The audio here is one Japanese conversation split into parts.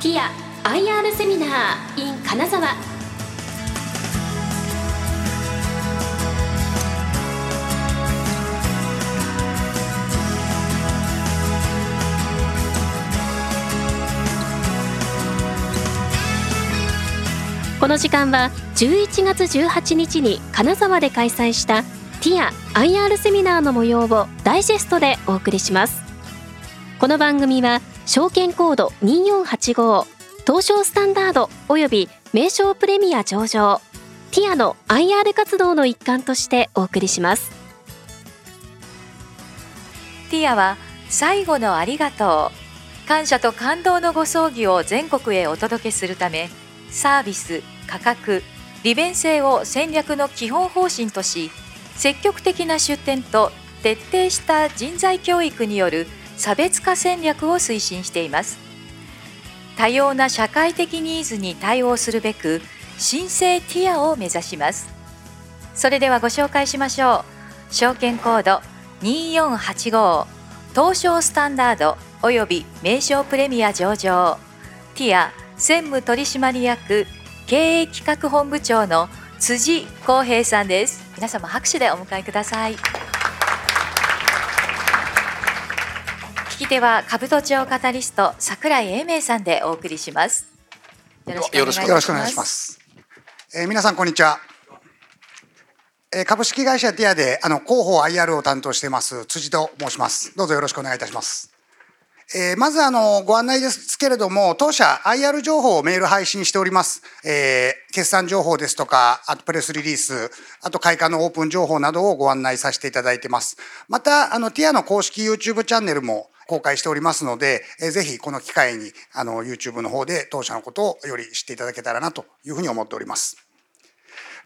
ティア IR セミナー in 金沢この時間は11月18日に金沢で開催したティア IR セミナーの模様をダイジェストでお送りしますこの番組は証券コード2485東証スタンダードおよび名称プレミア上場ティアの IR 活動の一環としてお送りします。ティアは最後のありがとう感謝と感動のご葬儀を全国へお届けするためサービス価格利便性を戦略の基本方針とし積極的な出展と徹底した人材教育による差別化戦略を推進しています。多様な社会的ニーズに対応するべく新生ティアを目指します。それではご紹介しましょう。証券コード2485東証スタンダードおよび名称プレミア上場。ティア専務取締役経営企画本部長の辻光平さんです。皆様拍手でお迎えください。き手は兜町カタリスト桜井英明さんでお送りします。よろしくお願いします。ます。えー、皆さんこんにちは。えー、株式会社ティアであの広報 IR を担当しています辻と申します。どうぞよろしくお願いいたします。えー、まずあのご案内ですけれども当社 IR 情報をメール配信しております、えー、決算情報ですとかあとプレスリリースあと開館のオープン情報などをご案内させていただいてます。またあのティアの公式 YouTube チャンネルも公開しておりますので、えー、ぜひこの機会にあの YouTube の方で当社のことをより知っていただけたらなというふうに思っております。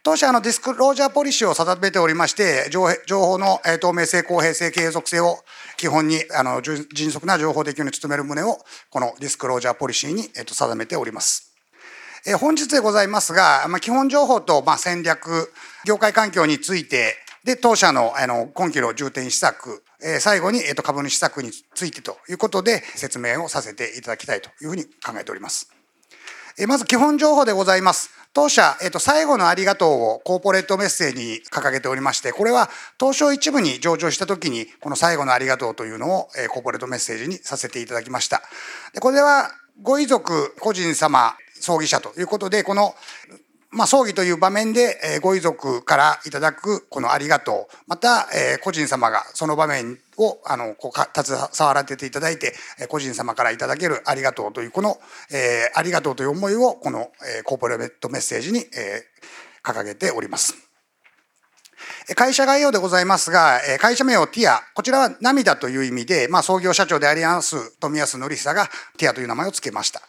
当社のディスクロージャーポリシーを定めておりまして、情報の透明性、公平性、継続性を基本にあの迅速な情報提供に努める旨を、このディスクロージャーポリシーに定めております。本日でございますが、ま、基本情報とま戦略、業界環境について、で、当社のあの今期の重点施策、最後に株主施策についてということで説明をさせていただきたいというふうに考えております。まず基本情報でございます。当社、えっと、最後のありがとうをコーポレートメッセージに掲げておりまして、これは東証一部に上場した時に、この最後のありがとうというのを、えコーポレートメッセージにさせていただきました。でこれは、ご遺族、個人様、葬儀者ということで、このまあ、葬儀という場面で、えご遺族からいただくこのありがとう、また、え個人様がその場面をあのこう携わらせていただいて、え個人様からいただけるありがとうというこの、えありがとうという思いをこの、えコーポレートメッセージに、え掲げております。会社概要でございますが、会社名をティア、こちらは涙という意味で、まあ、創業社長であります富安則久がティアという名前を付けました。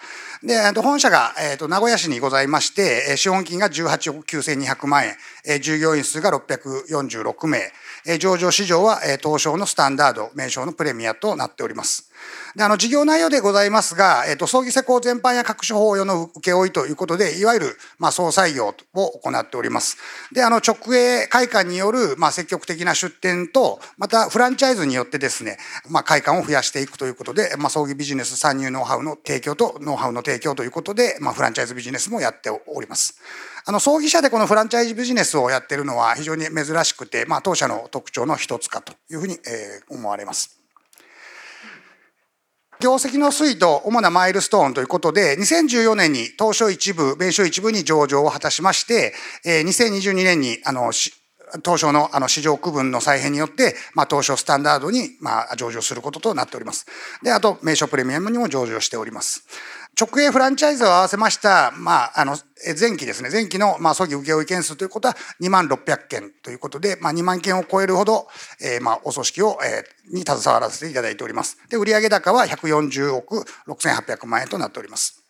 で、本社が、えー、と名古屋市にございまして、資本金が18億9200万円、従業員数が646名、上場市場は東証のスタンダード、名称のプレミアとなっております。であの事業内容でございますが、えっと、葬儀施工全般や各種法用の請負ということで、いわゆる、まあ、総採用を行っております。で、あの、直営会館による、まあ、積極的な出店と、また、フランチャイズによってですね、まあ、会館を増やしていくということで、まあ、葬儀ビジネス参入ノウハウの提供と、ノウハウの提供ということで、まあ、フランチャイズビジネスもやっております。あの、葬儀社でこのフランチャイズビジネスをやってるのは非常に珍しくて、まあ、当社の特徴の一つかというふうに、えー、思われます。業績の推移と主なマイルストーンということで、2014年に東証一部、米証一部に上場を果たしまして、2022年に、あの、東証のあの市場区分の再編によって、まあ、東証スタンダードに、まあ、上場することとなっております。で、あと、名称プレミアムにも上場しております。直営フランチャイズを合わせました、まあ、あの、前期ですね、前期の、まあ、葬儀請負件数ということは2万600件ということで、まあ、2万件を超えるほど、えー、まあ、お組織を、えー、に携わらせていただいております。で、売上高は140億6800万円となっております。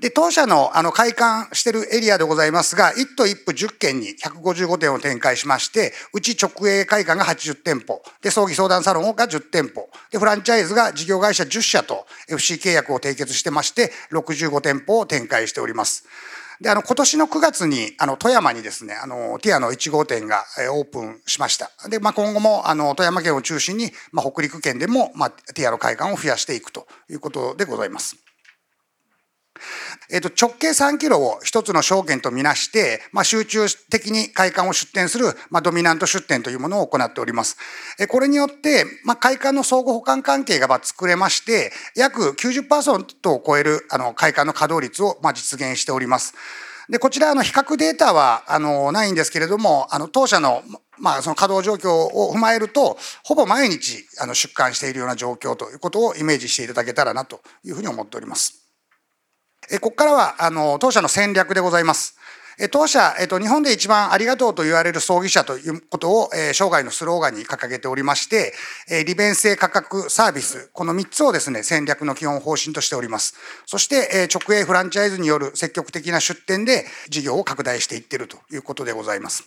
で、当社のあの開館してるエリアでございますが、1都1府10県に155店を展開しまして、うち直営会館が80店舗、で、葬儀相談サロンが10店舗、で、フランチャイズが事業会社10社と FC 契約を締結してまして、65店舗を展開しております。で、あの、今年の9月に、あの、富山にですね、あの、ティアの1号店がオープンしました。で、まあ、今後も、あの、富山県を中心に、まあ、北陸県でも、まあ、ティアの会館を増やしていくということでございます。えっと、直径3キロを一つの証券とみなして、まあ、集中的に会館を出店する、まあ、ドミナント出店というものを行っております。えこれによって、まあ、会館の相互補完関係が作れまして、約90%を超えるあの会館の稼働率をま実現しております。で、こちら、の、比較データは、あの、ないんですけれども、あの、当社の、まあ、その稼働状況を踏まえると、ほぼ毎日、あの、出館しているような状況ということをイメージしていただけたらなというふうに思っております。えここからはあの当社の戦略でございます。え当社、えっと、日本で一番ありがとうと言われる葬儀社ということを、え、生涯のスローガンに掲げておりまして、え、利便性価格サービス、この3つをですね、戦略の基本方針としております。そして、え、直営フランチャイズによる積極的な出店で事業を拡大していっているということでございます。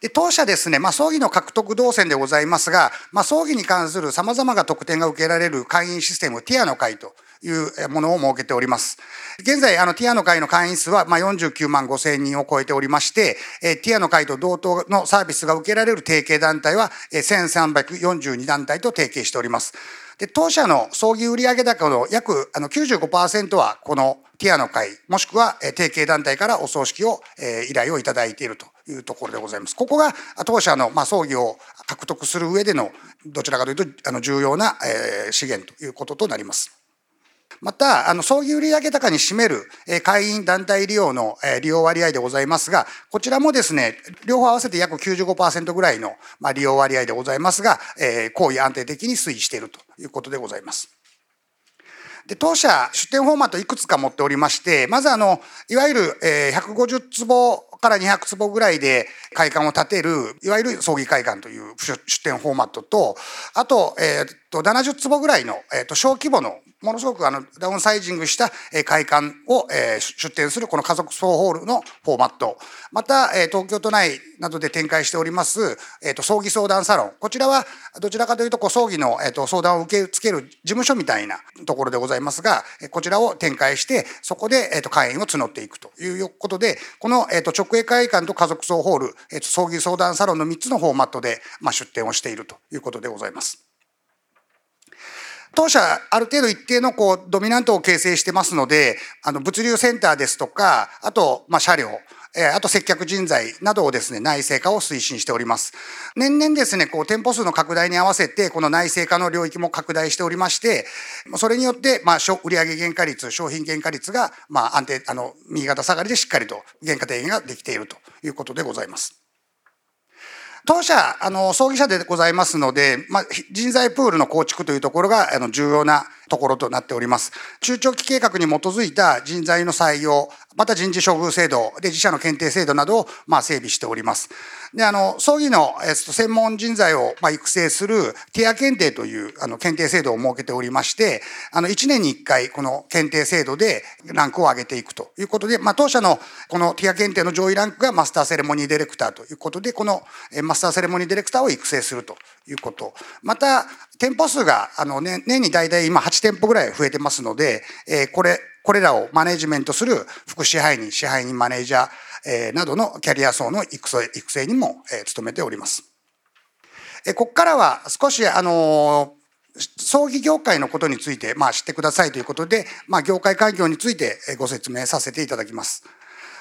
で当社ですね、まあ、葬儀の獲得動線でございますが、まあ、葬儀に関する様々な特典が受けられる会員システム、ティアの会というものを設けております。現在、あの、ティアの会の会員数は、まあ、49万5千人を超えておりまして、えティアの会と同等のサービスが受けられる提携団体は、え1342団体と提携しております。で、当社の葬儀売上高の約あの95%は、このティアの会、もしくはえ提携団体からお葬式を、え依頼をいただいているというところでございます。ここが当社の、まあ、葬儀を獲得する上での、どちらかというと、あの重要な、え資源ということとなります。また、あの、葬儀売上高に占める、え会員団体利用の、え利用割合でございますが、こちらもですね、両方合わせて約95%ぐらいの、まあ、利用割合でございますが、え行為安定的に推移しているということでございます。で、当社、出店フォーマットいくつか持っておりまして、まずあの、いわゆる、え150坪から200坪ぐらいで会館を建てる、いわゆる葬儀会館という出店フォーマットと、あと、えー、と70坪ぐらいの、えー、と小規模のものすごくあのダウンサイジングした会館をえ出展するこの家族総ホールのフォーマット。また、え東京都内などで展開しております、えっと、葬儀相談サロン。こちらはどちらかというと、こう葬儀の、えっと、相談を受け付ける事務所みたいなところでございますが、こちらを展開して、そこで、えっと、会員を募っていくということで、この、えっと、直営会館と家族総ホール、えっと、葬儀相談サロンの3つのフォーマットで、まあ、出展をしているということでございます。当社、ある程度一定のこう、ドミナントを形成してますので、あの、物流センターですとか、あと、まあ、車両、えあと接客人材などをですね、内製化を推進しております。年々ですね、こう、店舗数の拡大に合わせて、この内製化の領域も拡大しておりまして、それによって、まあ、売上原価率、商品原価率が、まあ、安定、あの、右肩下がりでしっかりと原価低減ができているということでございます。当社、あの、葬儀社でございますので、まあ、人材プールの構築というところが、あの、重要なところとなっております。中長期計画に基づいた人材の採用、また人事処遇制度で自社の検定制度などをまあ整備しております。で、あの、葬儀の、えっと、専門人材をまあ育成するティア検定というあの検定制度を設けておりまして、あの、1年に1回この検定制度でランクを上げていくということで、まあ当社のこのティア検定の上位ランクがマスターセレモニーディレクターということで、このマスターセレモニーディレクターを育成するということ。また、店舗数があの年年に大体今8店舗ぐらい増えてますので、えー、これ、これらをマネジメントする副支配人、支配人マネージャー、えー、などのキャリア層の育成育成にも、えー、努めております。えー、ここからは少し、あの葬儀業界のことについて、まあ、知ってくださいということで、まあ、業界環境についてご説明させていただきます。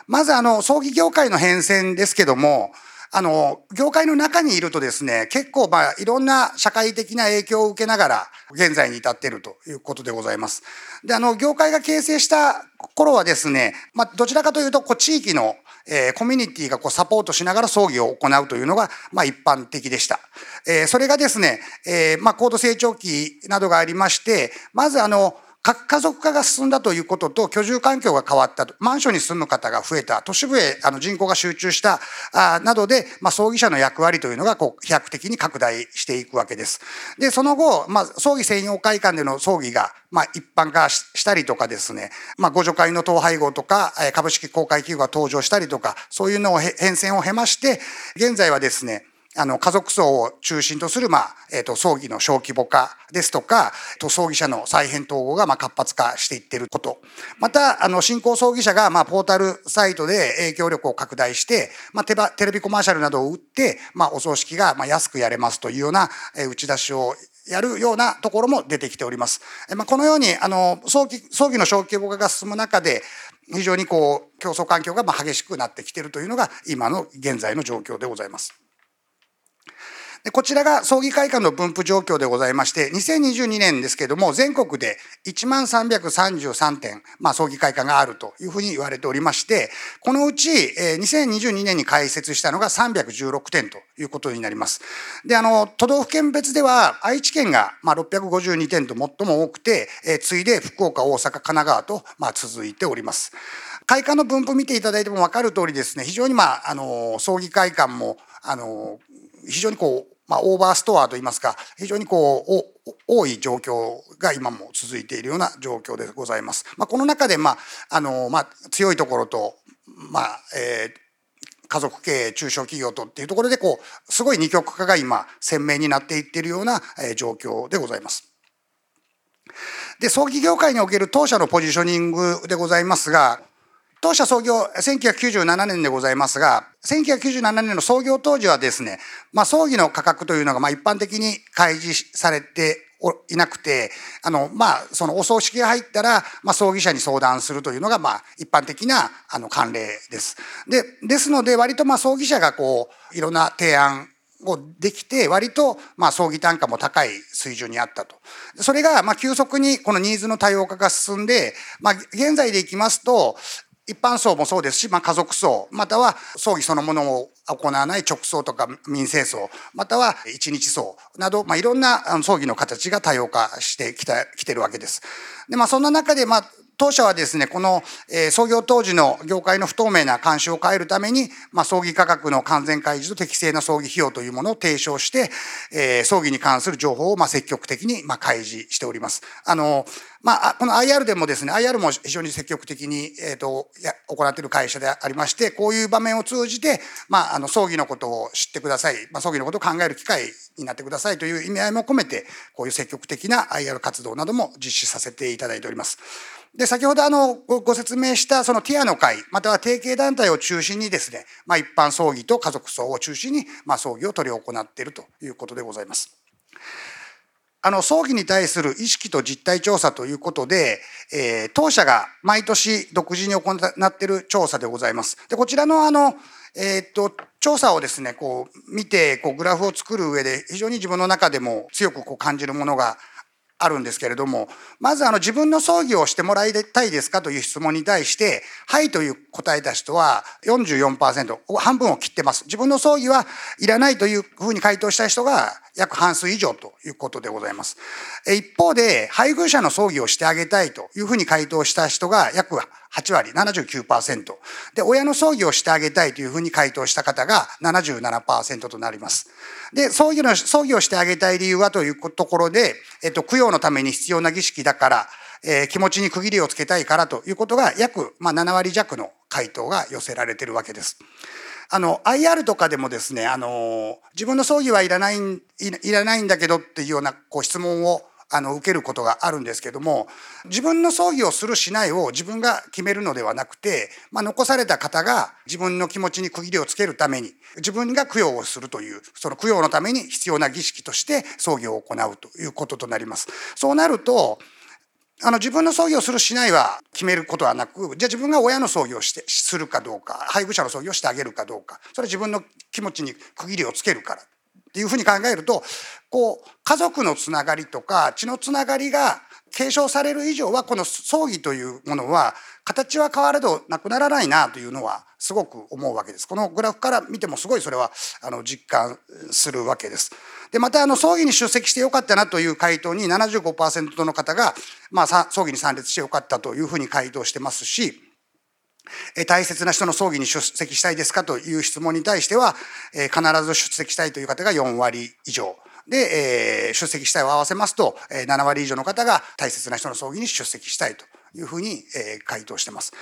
まず、あの、葬儀業界の変遷ですけども、あの、業界の中にいるとですね、結構まあいろんな社会的な影響を受けながら現在に至っているということでございます。で、あの、業界が形成した頃はですね、まあどちらかというと、こう地域のえー、コミュニティがこうサポートしながら葬儀を行うというのが、まあ一般的でした。えー、それがですね、えー、まあ高度成長期などがありまして、まずあの、核家族化が進んだということと居住環境が変わったと、マンションに住む方が増えた、都市部へあの人口が集中したあなどで、まあ、葬儀者の役割というのがこう飛躍的に拡大していくわけです。で、その後、まあ、葬儀専用会館での葬儀が、まあ、一般化したりとかですね、まあ、ご助会の統廃合とか、株式公開企業が登場したりとか、そういうのを変遷を経まして、現在はですね、あの、家族層を中心とする、まあ、えっ、ー、と、葬儀の小規模化ですとか、と葬儀者の再編統合が、まあ、活発化していってること。また、あの、新興葬儀者が、まあ、ポータルサイトで影響力を拡大して、まあ、テテレビコマーシャルなどを打って、まあ、お葬式が、まあ、安くやれますというような、えー、打ち出しをやるようなところも出てきております。えまあ、このようにあの葬儀葬儀の小規模化が進む中で非常にこう競争環境がま激しくなってきているというのが今の現在の状況でございます。でこちらが葬儀会館の分布状況でございまして、2022年ですけれども、全国で1万333点、まあ、葬儀会館があるというふうに言われておりまして、このうち、えー、2022年に開設したのが316点ということになります。で、あの、都道府県別では、愛知県が、まあ、652点と最も多くて、えー、次いで福岡、大阪、神奈川と、まあ、続いております。会館の分布見ていただいても分かる通りですね、非常にまあ、あの、葬儀会館も、あの、非常にこう、まあ、オーバーストアといいますか、非常にこう、多い状況が今も続いているような状況でございます。まあ、この中で、まあ、あの、まあ、強いところと、まあ、えー、家族経営、中小企業とっていうところで、こう、すごい二極化が今、鮮明になっていっているような、状況でございます。で、葬儀業界における当社のポジショニングでございますが、当社創業1997年でございますが、1997年の創業当時はですね、まあ、葬儀の価格というのがまあ一般的に開示されていなくて、あの、まあ、そのお葬式が入ったら、まあ、葬儀者に相談するというのが、まあ、一般的な、あの、慣例です。で、ですので、割と、まあ、葬儀者がこう、いろんな提案をできて、割と、まあ、葬儀単価も高い水準にあったと。それが、まあ、急速にこのニーズの多様化が進んで、まあ、現在でいきますと、一般葬もそうですし、まあ、家族葬、または葬儀そのものを行わない直葬とか民生葬、または一日葬など、まあ、いろんな葬儀の形が多様化してきた、きてるわけです。で、まあ、そんな中で、まあ、当社はですね、この、えー、創業当時の業界の不透明な慣習を変えるために、まあ、葬儀価格の完全開示と適正な葬儀費用というものを提唱して、えー、葬儀に関する情報を、まあ、積極的に、まあ、開示しております。あの、まあ、この IR でもですね、IR も非常に積極的に、えっ、と、や、行っている会社でありまして、こういう場面を通じて、まあ、あの、葬儀のことを知ってください。まあ、葬儀のことを考える機会になってくださいという意味合いも込めて、こういう積極的な IR 活動なども実施させていただいております。で、先ほどあのご、説明したそのティアの会、または提携団体を中心にですね、まあ一般葬儀と家族葬を中心に、まあ葬儀を取り行っているということでございます。あの、葬儀に対する意識と実態調査ということで、えー、当社が毎年独自に行っている調査でございます。で、こちらのあの、えー、っと、調査をですね、こう、見て、こう、グラフを作る上で、非常に自分の中でも強くこう感じるものがあるんですけれども、まずあの自分の葬儀をしてもらいたいですかという質問に対して、はいという答えた人は44%、半分を切ってます。自分の葬儀はいらないというふうに回答した人が約半数以上ということでございます。一方で、配偶者の葬儀をしてあげたいというふうに回答した人が約8割、79%。で、親の葬儀をしてあげたいというふうに回答した方が77%となります。で、葬儀の、葬儀をしてあげたい理由はというところで、えっと、供養のために必要な儀式だから、えー、気持ちに区切りをつけたいからということが約、まあ、7割弱の回答が寄せられてるわけです。あの、IR とかでもですね、あの、自分の葬儀はいらない、いらないんだけどっていうようなこう質問をあの受けることがあるんですけども自分の葬儀をするしないを自分が決めるのではなくて、まあ、残された方が自分の気持ちに区切りをつけるために自分が供養をするというその供養のために必要な儀式として葬儀を行うということとなります。そうなるとあの自分の葬儀をするしないは決めることはなくじゃあ自分が親の葬儀をしてするかどうか配偶者の葬儀をしてあげるかどうかそれは自分の気持ちに区切りをつけるからっていうふうに考えるとこう家族のつながりとか血のつながりが継承される以上はこの葬儀というものは形は変われどなくならないなというのはすごく思うわけです。このグラフから見てもすごいそれはあの実感するわけです。でまたあの葬儀に出席してよかったなという回答に75%の方が、まあ、葬儀に参列してよかったというふうに回答してますし大切な人の葬儀に出席したいですかという質問に対しては、必ず出席したいという方が4割以上。で、出席したいを合わせますと、7割以上の方が大切な人の葬儀に出席したいというふうに回答してます。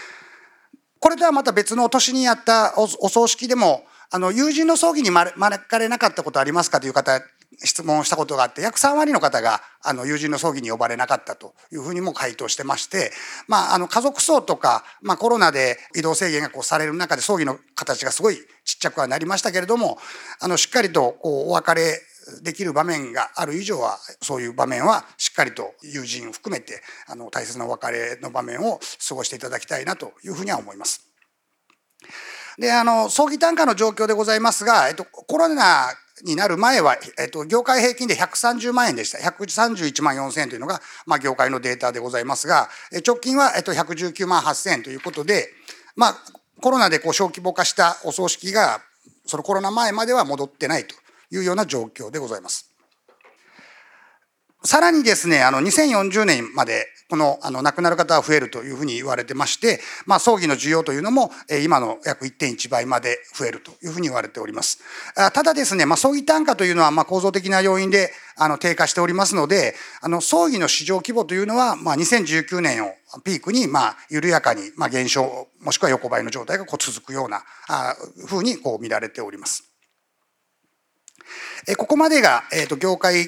これとはまた別の年にやったお葬式でも、あの、友人の葬儀に招かれなかったことありますかという方質問したことがあって約3割の方があの友人の葬儀に呼ばれなかったというふうにも回答してまして、まあ、あの家族葬とか、まあ、コロナで移動制限がこうされる中で葬儀の形がすごいちっちゃくはなりましたけれどもあのしっかりとこうお別れできる場面がある以上はそういう場面はしっかりと友人を含めてあの大切なお別れの場面を過ごしていただきたいなというふうには思います。であの葬儀単価の状況でございますが、えっと、コロナになる前は、えっと、業界平均で130万円でした。131万4000円というのが、まあ、業界のデータでございますが、直近は、えっと、119万8000円ということで、まあ、コロナでこう小規模化したお葬式が、そのコロナ前までは戻ってないというような状況でございます。さらにですね、あの、2040年まで、この、あの、亡くなる方は増えるというふうに言われてまして、まあ、葬儀の需要というのも、え今の約1.1倍まで増えるというふうに言われております。ただですね、まあ、葬儀単価というのは、まあ、構造的な要因で、あの、低下しておりますので、あの、葬儀の市場規模というのは、まあ、2019年をピークに、まあ、緩やかに、まあ、減少、もしくは横ばいの状態がこう続くような、あふうに、こう見られております。えここまでが、えっ、ー、と、業界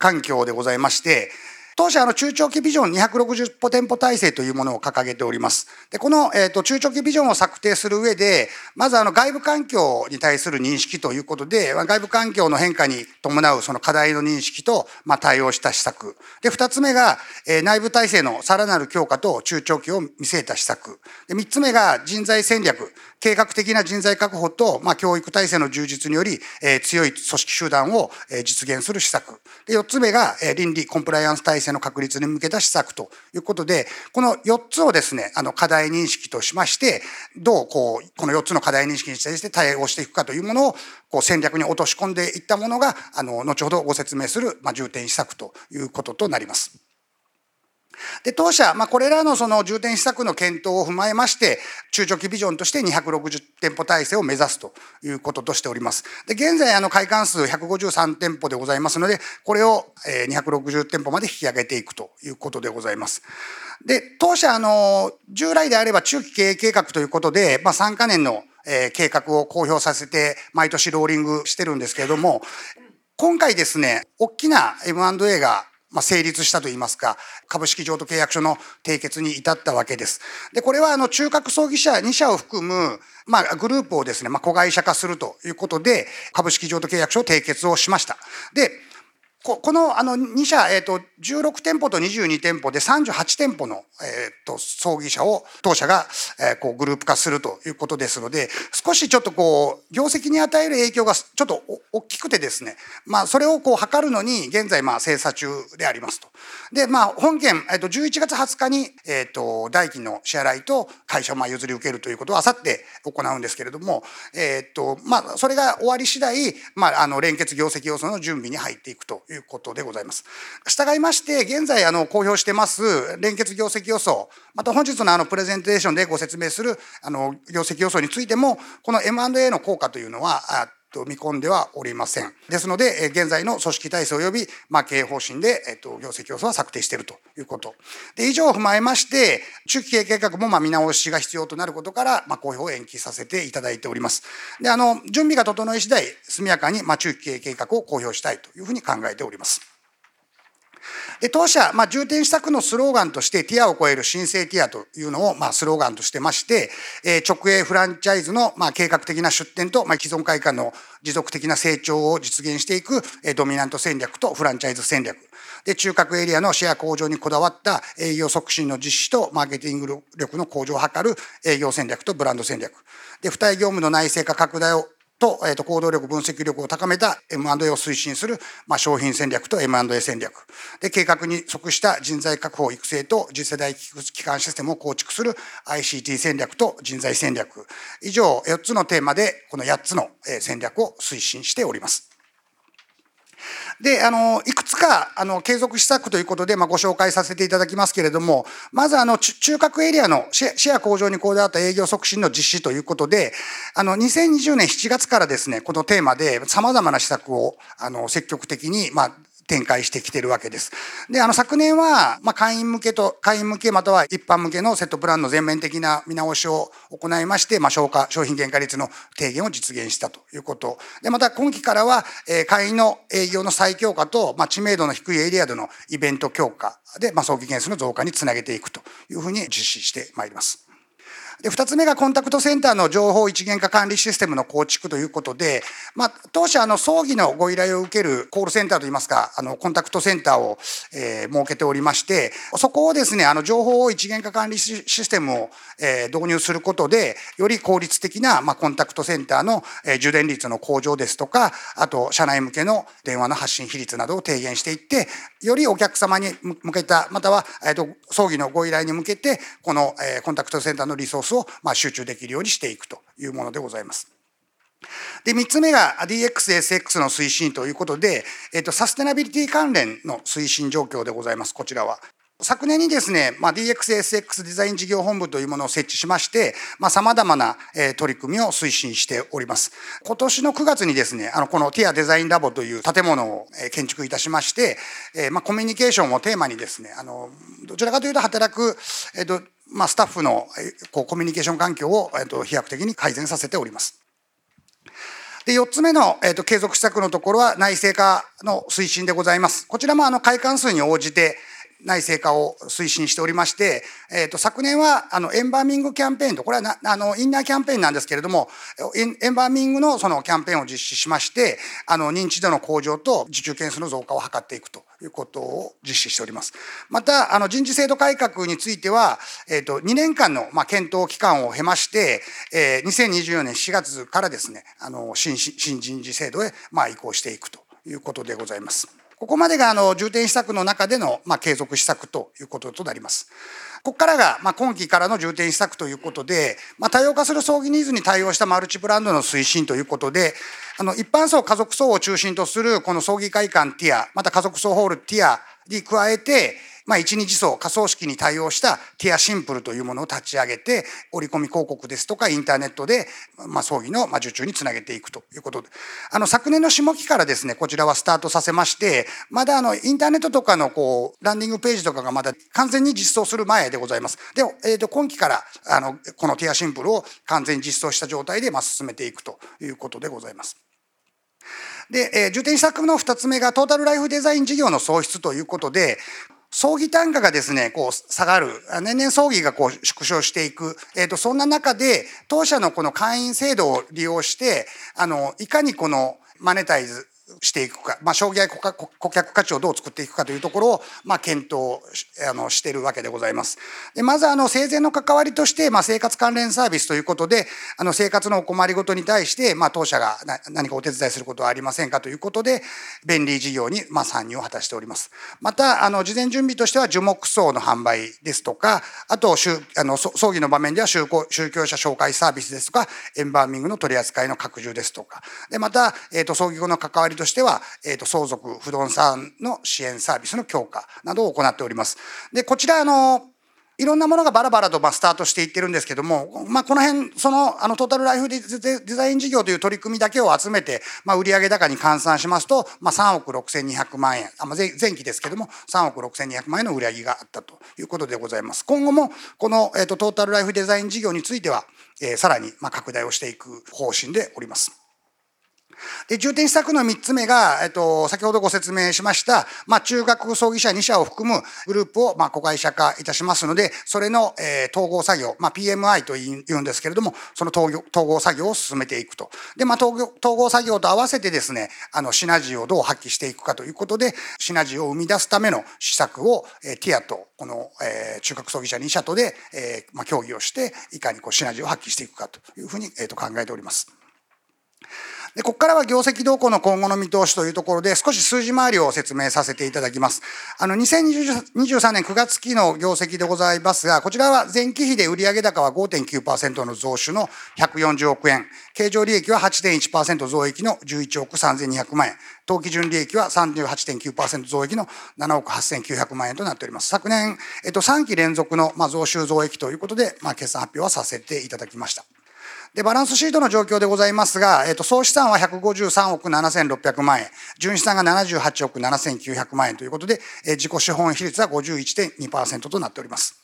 環境でございまして、当社の中長期ビジョン260店舗体制というものを掲げております。で、この、えーと、中長期ビジョンを策定する上で、まずあの外部環境に対する認識ということで、外部環境の変化に伴うその課題の認識と、まあ、対応した施策。で、二つ目が、えー、内部体制のさらなる強化と中長期を見据えた施策。で、三つ目が人材戦略。計画的な人材確保と、まあ、教育体制の充実により、えー、強い組織集団を、えー、実現する施策。で、四つ目が、えー、倫理コンプライアンス体制の確立に向けた施策ということで、この4つをですね、あの、課題認識としまして、どう、こう、この4つの課題認識に対して対応していくかというものを、こう、戦略に落とし込んでいったものが、あの、後ほどご説明する、まあ、重点施策ということとなります。で、当社、まあ、これらのその重点施策の検討を踏まえまして、中長期ビジョンとして260店舗体制を目指すということとしております。で、現在、あの、会館数153店舗でございますので、これを260店舗まで引き上げていくということでございます。で、当社、あの、従来であれば中期経営計画ということで、まあ、3カ年の計画を公表させて、毎年ローリングしてるんですけれども、今回ですね、大きな M&A がまあ、成立したといいますか、株式譲渡契約書の締結に至ったわけです。で、これはあの中核葬儀社2社を含む、まあ、グループをですね、まあ、子会社化するということで、株式譲渡契約書を締結をしました。で、ここのあの2社、えーと、16店舗と22店舗で38店舗の、えーと、葬儀社を当社が、えー、こうグループ化するということですので少しちょっとこう業績に与える影響がちょっと大きくてですね、まあ、それをこう測るのに現在まあ精査中でありますと。でまあ本件、えーと、11月20日に、えー、と代金の支払いと会社をまあ譲り受けるということをあさって行うんですけれども、えーとまあ、それが終わり次第、まあ、あの連結業績要素の準備に入っていくということでございます。従いまして、現在、あの、公表してます、連結業績予想、また本日のあの、プレゼンテーションでご説明する、あの、業績予想についても、この M&A の効果というのは、と見込んではおりません。ですので、現在の組織体制及び、まあ、経営方針で、えっと、業績予想は策定しているということ。で、以上を踏まえまして、中期経営計画も、まあ、見直しが必要となることから、まあ、公表を延期させていただいております。で、あの、準備が整い次第、速やかに、まあ、中期経営計画を公表したいというふうに考えております。で当社、まあ、重点施策のスローガンとして、ティアを超える新生ティアというのを、まあ、スローガンとしてまして、え、直営フランチャイズの、まあ、計画的な出店と、まあ、既存会館の持続的な成長を実現していく、え、ドミナント戦略とフランチャイズ戦略。で、中核エリアのシェア向上にこだわった営業促進の実施とマーケティング力の向上を図る営業戦略とブランド戦略。で、付帯業務の内製化拡大をと、えっ、ー、と、行動力、分析力を高めた M&A を推進する、まあ、商品戦略と M&A 戦略。で、計画に即した人材確保、育成と次世代機関システムを構築する ICT 戦略と人材戦略。以上、4つのテーマで、この8つの戦略を推進しております。で、あの、いくつか、あの、継続施策ということで、まあ、ご紹介させていただきますけれども、まず、あの、中核エリアのシェア向上にこだわった営業促進の実施ということで、あの、2020年7月からですね、このテーマで様々な施策を、あの、積極的に、まあ、展開してきてるわけです。で、あの昨年は、まあ、会員向けと、会員向けまたは一般向けのセットプランの全面的な見直しを行いまして、まあ、消化、商品原価率の低減を実現したということ。で、また今期からは、えー、会員の営業の再強化と、まあ、知名度の低いエリアでのイベント強化で、まあ、早期件数の増加につなげていくというふうに実施してまいります。で、二つ目がコンタクトセンターの情報一元化管理システムの構築ということで、まあ、当社、あの、葬儀のご依頼を受けるコールセンターといいますか、あの、コンタクトセンターを、えー、設けておりまして、そこをですね、あの、情報を一元化管理システムを、えー、導入することで、より効率的な、まあ、コンタクトセンターの、えー、受電率の向上ですとか、あと、社内向けの電話の発信比率などを低減していって、よりお客様に向けた、または、えっ、と、葬儀のご依頼に向けて、この、えー、コンタクトセンターのリソースを、まあ、集中できるようにしていくというものでございます。で、三つ目が DXSX の推進ということで、えっ、と、サステナビリティ関連の推進状況でございます。こちらは。昨年にですね、まあ、DXSX デザイン事業本部というものを設置しまして、まあ、様々な、え取り組みを推進しております。今年の9月にですね、あの、このティアデザインラボという建物を建築いたしまして、えまあ、コミュニケーションをテーマにですね、あの、どちらかというと働く、えっ、と、まあ、スタッフのこうコミュニケーション環境を、えっと、飛躍的に改善させております。で、4つ目の、えっと、継続施策のところは内製化の推進でございます。こちらもあの、会館数に応じて、内製化を推進しておりまして、えっ、ー、と、昨年は、あの、エンバーミングキャンペーンと、これはな、あの、インナーキャンペーンなんですけれども、エンバーミングのそのキャンペーンを実施しまして、あの、認知度の向上と受注件数の増加を図っていくということを実施しております。また、あの、人事制度改革については、えっ、ー、と、2年間の、まあ、検討期間を経まして、えー、2024年4月からですね、あの、新、新人事制度へ、まあ、移行していくということでございます。ここまでがあの重点施策の中でのまあ継続施策ということとなります。ここからがまあ今期からの重点施策ということで、まあ、多様化する葬儀ニーズに対応したマルチブランドの推進ということで、あの一般層、家族層を中心とするこの葬儀会館ティア、また家族層ホールティアに加えて、まあ、一日層、仮想式に対応したティアシンプルというものを立ち上げて、折り込み広告ですとか、インターネットで、まあ、葬儀の受注につなげていくということで。あの、昨年の下期からですね、こちらはスタートさせまして、まだあの、インターネットとかのこう、ランディングページとかがまだ完全に実装する前でございます。で、えっ、ー、と、今期から、あの、このティアシンプルを完全に実装した状態で、まあ、進めていくということでございます。で、えー、重点施策の2つ目がトータルライフデザイン事業の創出ということで、葬儀単価がですね、こう下がる。年々葬儀がこう縮小していく。えっ、ー、と、そんな中で、当社のこの会員制度を利用して、あの、いかにこのマネタイズしていくか、まあ、障害顧客価値をどう作っていくかというところを、まあ、検討あのしているわけでございます。でまずあの生前の関わりとして、まあ、生活関連サービスということであの生活のお困りごとに対して、まあ、当社が何かお手伝いすることはありませんかということで便利事業に、まあ、参入を果たしております。またあの事前準備としては樹木葬の販売ですとかあとあの葬儀の場面では宗宗教者紹介サービスですとかエンバーミングの取り扱いの拡充ですとかでまた、えーと、葬儀後の関わりとしては、えーと、相続不動産の支援サービスの強化などを行っております。で、こちら、あの、いろんなものがバラバラとまスタートしていってるんですけども、まあ、この辺、その、あの、トータルライフデザイン事業という取り組みだけを集めて、まあ、売上高に換算しますと、まあ、3億6200万円、あまあ、前期ですけども、3億6200万円の売上があったということでございます。今後も、この、えっ、ー、と、トータルライフデザイン事業については、えー、さらに、まあ、拡大をしていく方針でおります。で、重点施策の3つ目が、えっと、先ほどご説明しました、まあ、中学葬儀社2社を含むグループを、まあ、子会社化いたしますので、それの、えー、統合作業、まあ、PMI と言うんですけれども、その統合作業を進めていくと。で、まあ、統合作業と合わせてですね、あの、シナジーをどう発揮していくかということで、シナジーを生み出すための施策を、えー、ティアと、この、えー、中核葬儀社2社とで、えー、まあ、協議をして、いかにこう、シナジーを発揮していくかというふうに、えー、と考えております。で、ここからは業績動向の今後の見通しというところで、少し数字回りを説明させていただきます。あの、2023年9月期の業績でございますが、こちらは前期比で売上高は5.9%の増収の140億円、経常利益は8.1%増益の11億3200万円、当期純利益は38.9%増益の7億8900万円となっております。昨年、えっと、3期連続の、まあ、増収増益ということで、まあ、決算発表はさせていただきました。で、バランスシートの状況でございますが、えっ、と、総資産は153億7600万円、純資産が78億7900万円ということで、えー、自己資本比率は51.2%となっております。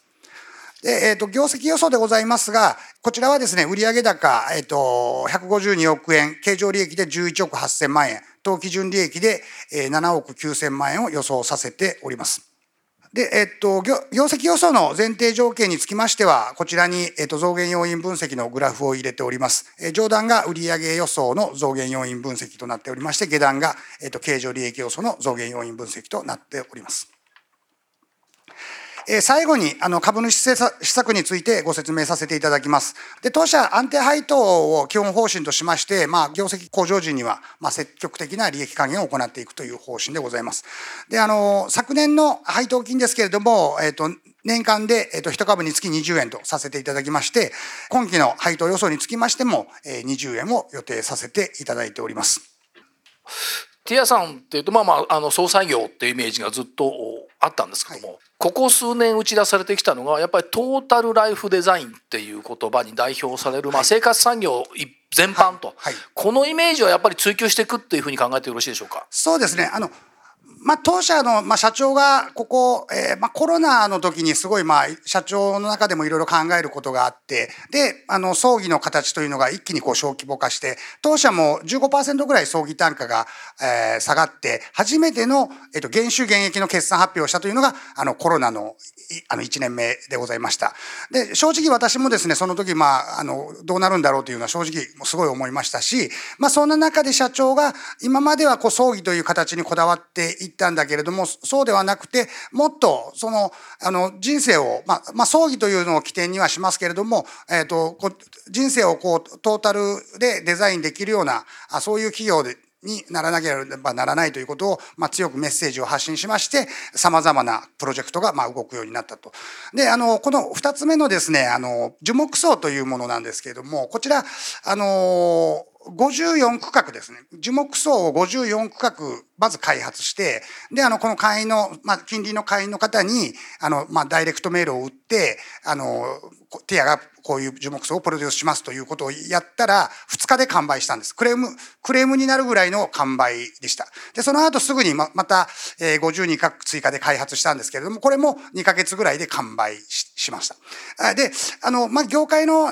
で、えっ、ー、と、業績予想でございますが、こちらはですね、売上高、えっ、ー、と、152億円、経常利益で11億8000万円、当期純利益で7億9000万円を予想させております。で、えっと、業績予想の前提条件につきましては、こちらに、えっと、増減要因分析のグラフを入れております。え上段が売上予想の増減要因分析となっておりまして、下段が、えっと、経常利益予想の増減要因分析となっております。最後に株主施策についてご説明させていただきます。で当社安定配当を基本方針としまして、まあ、業績向上時には、まあ、積極的な利益還元を行っていくという方針でございます。であの昨年の配当金ですけれども、えっ、と年間で、えっと、1株につき20円とさせていただきまして、今期の配当予想につきましても、え20円を予定させていただいております。ティアさんっていうと、まあまあ、あの総裁業っていうイメージがずっとあったんですけども、はい、ここ数年打ち出されてきたのがやっぱりトータルライフデザインっていう言葉に代表される、まあ、生活産業全般と、はい。はい、このイメージはやっぱり追求していくっていうふうに考えてよろしいでしょうか？そうですね。あのまあ、当社の、まあ、社長がここ、えーまあ、コロナの時にすごい、まあ、社長の中でもいろいろ考えることがあってであの葬儀の形というのが一気にこう小規模化して当社も15%ぐらい葬儀単価が、えー、下がって初めての、えーと、減収減益の決算発表をしたというのがあのコロナのあの1年目でございました。で正直私もですねその時、まあ、あのどうなるんだろうというのは正直すごい思いましたし、まあ、そんな中で社長が今まではこう葬儀という形にこだわっていったんだけれどもそうではなくてもっとそのあの人生を、まあ、まあ、葬儀というのを起点にはしますけれども、えーと、こ人生をこうトータルでデザインできるようなあそういう企業でにならなければならないということを、まあ、強くメッセージを発信しましてさまざまなプロジェクトがまあ動くようになったと。であのこの2つ目のですねあの樹木葬というものなんですけれどもこちらあの54区画ですね。樹木層を54区画、まず開発して、で、あの、この会員の、まあ、近隣の会員の方に、あの、まあ、ダイレクトメールを打って、あの、ティアがこういう樹木層をプロデュースしますということをやったら、2日で完売したんです。クレーム、クレームになるぐらいの完売でした。で、その後すぐにままた、えー、52画追加で開発したんですけれども、これも2ヶ月ぐらいで完売しました。で、あの、まあ、業界の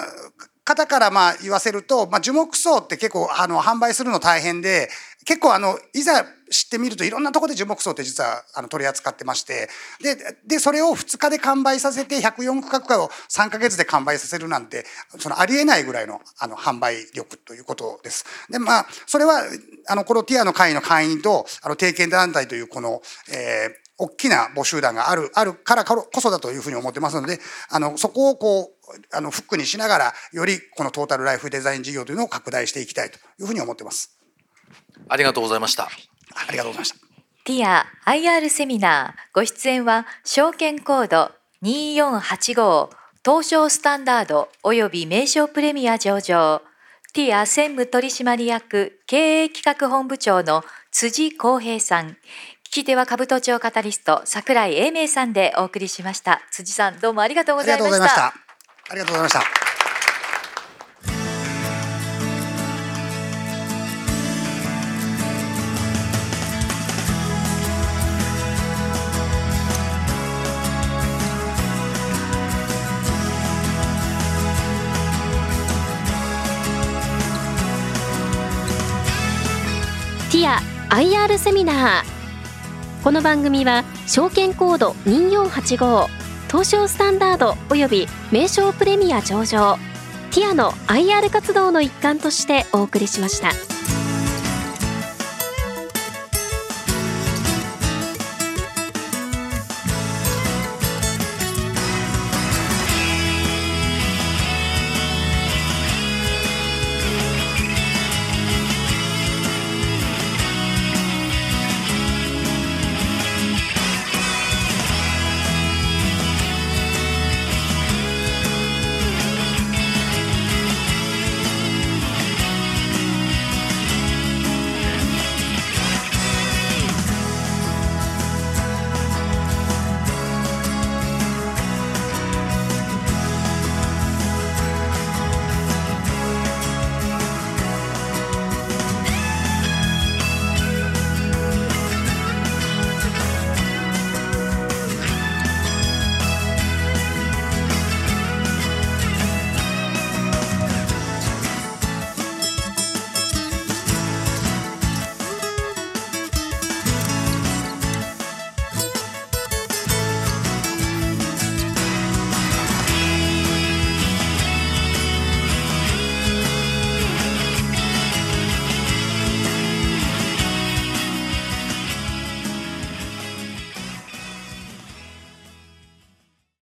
方からまあ言わせると、まあ、樹木葬って結構あの販売するの大変で結構あのいざ知ってみるといろんなところで樹木葬って実はあの取り扱ってましてででそれを2日で完売させて104区画を3か月で完売させるなんてそのありえないぐらいのあの販売力ということです。でまあそれはあのこのティアの会の会員とあの定見団体というこの、えー大きな募集団があるあるからこそだというふうに思ってますのであのそこをこうあのフックにしながらよりこのトータルライフデザイン事業というのを拡大していきたいというふうに思ってます。ありがとうございました。ありがとうございました。ティア IR セミナーご出演は証券コード2485東証スタンダード及び名称プレミア上場ティア専務取締役経営企画本部長の辻光平さん聞き手は株都庁カタリスト櫻井英明さんでお送りしました。辻さんどうもありがとうございました。ありがとうございました。ティア IR セミナーこの番組は証券コード2485東証スタンダードおよび名称プレミア上場ティアの IR 活動の一環としてお送りしました。